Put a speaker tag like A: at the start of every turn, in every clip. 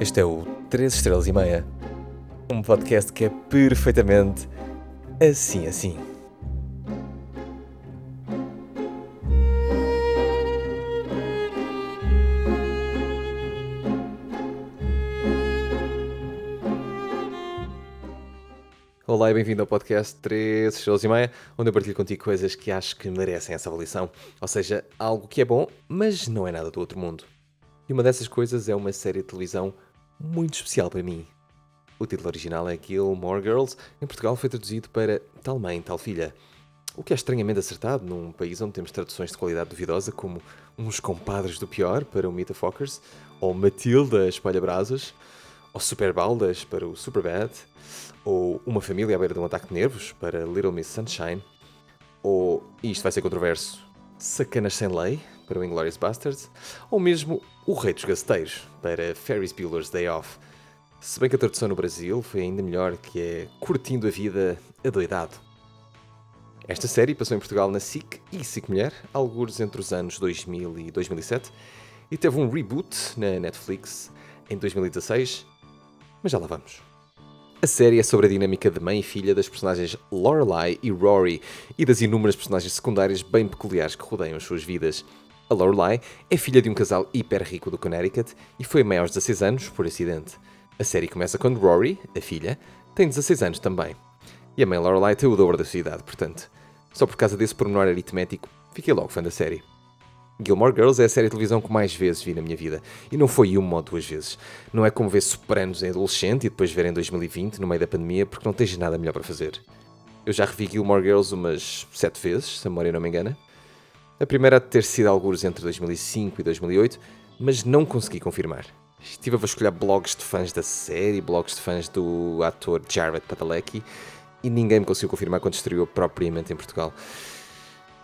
A: Este é o 3 Estrelas e Meia, um podcast que é perfeitamente assim assim. Olá e bem-vindo ao podcast 3 Estrelas e Meia, onde eu partilho contigo coisas que acho que merecem essa avaliação. Ou seja, algo que é bom, mas não é nada do outro mundo. E uma dessas coisas é uma série de televisão muito especial para mim. O título original é Gilmore Girls, em Portugal foi traduzido para Tal Mãe, Tal Filha. O que é estranhamente acertado num país onde temos traduções de qualidade duvidosa como Uns Compadres do Pior para o Meet Fockers, ou Matilda Espalha Brasas, ou Super Baldas para o Superbad, ou Uma Família à beira de um ataque de nervos para Little Miss Sunshine, ou, e isto vai ser controverso, Sacanas Sem Lei para o Inglourious Basterds, ou mesmo O Rei dos Gasteiros para Ferris Bueller's Day Off. Se bem que a tradução no Brasil foi ainda melhor, que é Curtindo a Vida Adoidado. Esta série passou em Portugal na SIC e SIC Mulher, alguns entre os anos 2000 e 2007, e teve um reboot na Netflix em 2016, mas já lá vamos. A série é sobre a dinâmica de mãe e filha das personagens Lorelai e Rory e das inúmeras personagens secundárias bem peculiares que rodeiam as suas vidas. A Lorelai é filha de um casal hiper rico do Connecticut e foi mãe aos 16 anos por acidente. A série começa quando Rory, a filha, tem 16 anos também. E a mãe Lorelai tem o dobro da sua idade, portanto. Só por causa desse pormenor aritmético, fiquei logo fã da série. Gilmore Girls é a série de televisão que mais vezes vi na minha vida. E não foi uma ou duas vezes. Não é como ver Sopranos em adolescente e depois ver em 2020, no meio da pandemia, porque não tens nada melhor para fazer. Eu já revi Gilmore Girls umas sete vezes, se a memória não me engana. A primeira a ter sido alguns entre 2005 e 2008, mas não consegui confirmar. Estive a vasculhar blogs de fãs da série, blogs de fãs do ator Jared Padalecki, e ninguém me conseguiu confirmar quando estreou propriamente em Portugal.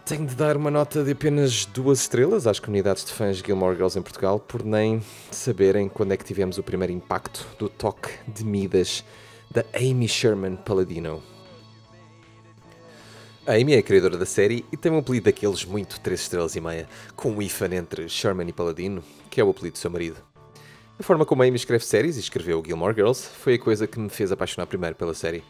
A: Tenho de dar uma nota de apenas duas estrelas às comunidades de fãs Gilmore Girls em Portugal por nem saberem quando é que tivemos o primeiro impacto do toque de Midas da Amy Sherman Palladino. Amy é a criadora da série e tem um apelido daqueles muito três estrelas e meia, com um ifan entre Sherman e Palladino, que é o apelido do seu marido. A forma como a Amy escreve séries e escreveu Gilmore Girls foi a coisa que me fez apaixonar primeiro pela série.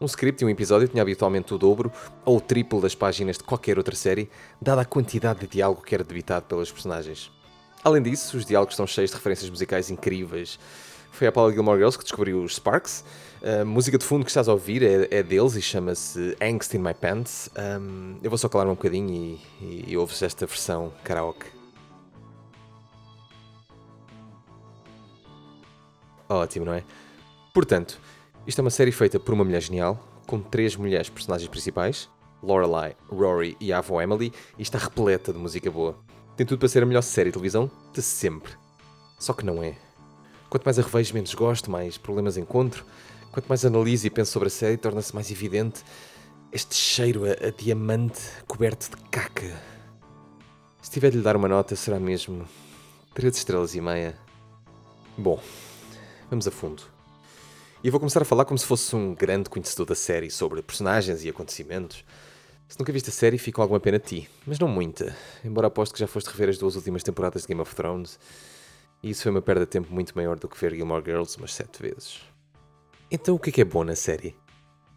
A: Um script e um episódio tinha habitualmente o dobro ou o triplo das páginas de qualquer outra série, dada a quantidade de diálogo que era debitado pelas personagens. Além disso, os diálogos estão cheios de referências musicais incríveis. Foi a Paula Gilmore Girls que descobriu os Sparks. A música de fundo que estás a ouvir é, é deles e chama-se Angst in My Pants. Um, eu vou só calar-me um bocadinho e, e, e ouves esta versão karaoke. Ótimo, não é? Portanto, isto é uma série feita por uma mulher genial, com três mulheres personagens principais, Lorelai, Rory e a avó Emily, e está repleta de música boa. Tem tudo para ser a melhor série de televisão de sempre. Só que não é. Quanto mais a revejo, menos gosto, mais problemas encontro. Quanto mais analiso e penso sobre a série, torna-se mais evidente este cheiro a, a, diamante coberto de caca. Se tiver de lhe dar uma nota, será mesmo 3 estrelas e meia. Bom, vamos a fundo. E vou começar a falar como se fosse um grande conhecedor da série sobre personagens e acontecimentos. Se nunca viste a série, fica alguma pena de ti, mas não muita, embora aposto que já foste rever as duas últimas temporadas de Game of Thrones, e isso foi uma perda de tempo muito maior do que ver Gilmore Girls umas sete vezes. Então o que é que é bom na série?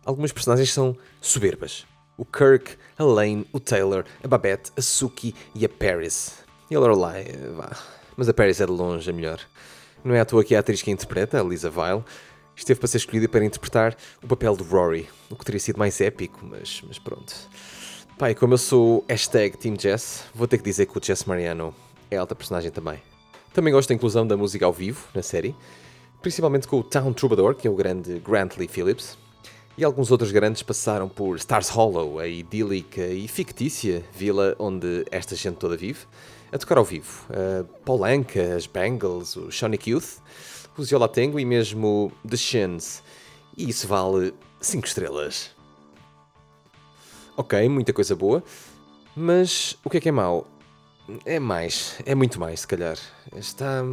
A: Algumas personagens são soberbas. O Kirk, a Lane, o Taylor, a Babette, a Suki e a Paris. E a Lorelai, vá. Mas a Paris é de longe a melhor. Não é à toa que a atriz que a interpreta, a Lisa Vile, esteve para ser escolhida para interpretar o papel de Rory, o que teria sido mais épico, mas, mas pronto. Pai, como eu sou hashtag Team Jess, vou ter que dizer que o Jess Mariano é alta personagem também. Também gosto da inclusão da música ao vivo na série, principalmente com o Town Troubadour, que é o grande Grant Lee Phillips, e alguns outros grandes passaram por Stars Hollow, a idílica e fictícia vila onde esta gente toda vive, a tocar ao vivo. Uh, Paul Anka, as Bangles, o Sonic Youth, os Yola Tango e mesmo The Shins. E isso vale 5 estrelas. Ok, muita coisa boa, mas o que é que é mau? É mais, é muito mais, se calhar. Está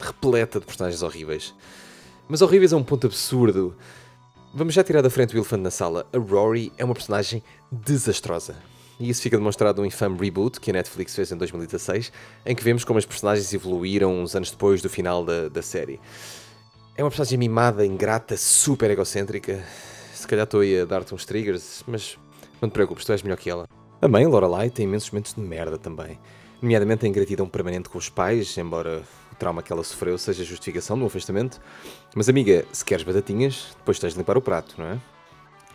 A: repleta de personagens horríveis. Mas horríveis a um ponto absurdo. Vamos já tirar da frente o elefante na sala. A Rory é uma personagem desastrosa. E isso fica demonstrado no infame reboot que a Netflix fez em 2016, em que vemos como as personagens evoluíram uns anos depois do final da, da série. É uma personagem mimada, ingrata, super egocêntrica. Se calhar estou aí a dar-te uns triggers, mas não te preocupes, tu és melhor que ela. A mãe, Lorelai, tem imensos momentos de merda também. Nomeadamente a ingratidão permanente com os pais, embora o trauma que ela sofreu seja justificação do afastamento. Mas amiga, se queres batatinhas, depois tens de limpar o prato, não é?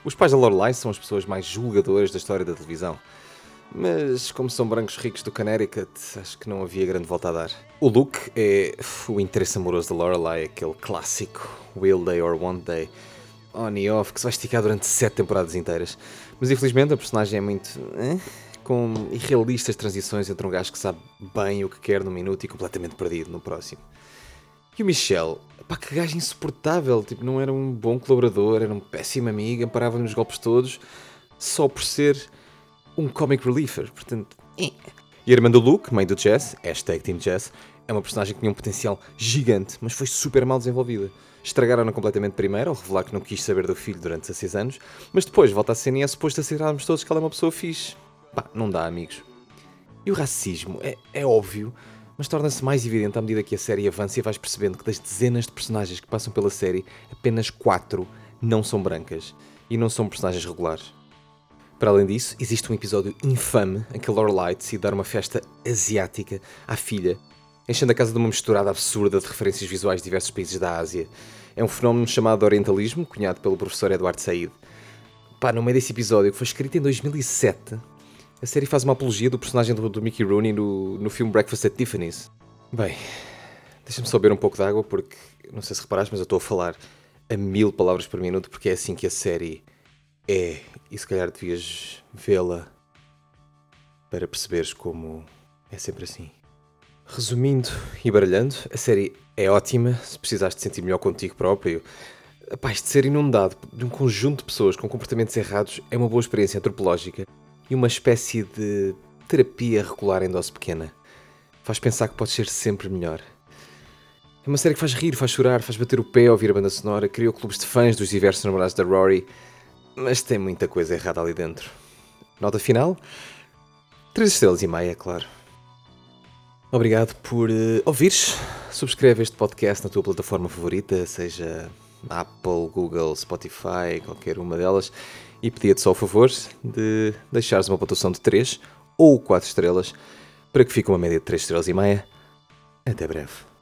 A: Os pais da Lorelai são as pessoas mais julgadoras da história da televisão. Mas como são brancos ricos do Connecticut, acho que não havia grande volta a dar. O Luke é o interesse amoroso da Lorelai, aquele clássico Will Day or One Day, on e off, que se vai esticar durante sete temporadas inteiras. Mas infelizmente a personagem é muito. Eh, com irrealistas transições entre um gajo que sabe bem o que quer no minuto e completamente perdido no próximo. E o Michel, pá, que gajo insuportável, tipo, não era um bom colaborador, era um péssimo amigo, amparava nos golpes todos, só por ser um comic reliever, portanto... Eh. E a irmã do Luke, mãe do Jess, hashtag Team Jess, é uma personagem que tinha um potencial gigante, mas foi super mal desenvolvida. Estragaram-na completamente primeiro, ao revelar que não quis saber do filho durante 16 anos, mas depois volta a cena e é suposto aceitarmos todos que ela é uma pessoa fixe. Pá, não dá, amigos. E o racismo é, é óbvio, mas torna-se mais evidente à medida que a série avança e vais percebendo que das dezenas de personagens que passam pela série, apenas quatro não são brancas e não são personagens regulares. Para além disso, existe um episódio infame em que Lorelai decide dar uma festa asiática à filha, enchendo a casa de uma misturada absurda de referências visuais de diversos países da Ásia. É um fenómeno chamado Orientalismo, cunhado pelo professor Eduardo Said. Pá, no meio desse episódio, que foi escrito em 2007, a série faz uma apologia do personagem do, do Mickey Rooney no, no filme Breakfast at Tiffany's. Bem, deixa-me só beber um pouco de água, porque não sei se reparaste, mas eu estou a falar a mil palavras por minuto, porque é assim que a série é, e se calhar devias vê-la para perceberes como é sempre assim. Resumindo e baralhando, a série é ótima se precisares de sentir melhor contigo próprio. Rapaz, de ser inundado de um conjunto de pessoas com comportamentos errados é uma boa experiência antropológica e uma espécie de terapia regular em dose pequena. Faz pensar que pode ser sempre melhor. É uma série que faz rir, faz chorar, faz bater o pé ao ouvir a banda sonora, criou clubes de fãs dos diversos namorados da Rory mas tem muita coisa errada ali dentro. Nota final? 3 estrelas e meia, claro. Obrigado por uh, ouvires. Subscreve este podcast na tua plataforma favorita, seja Apple, Google, Spotify, qualquer uma delas. E pedia-te só o favor de deixares uma pontuação de 3 ou 4 estrelas para que fique uma média de 3 estrelas e meia. Até breve.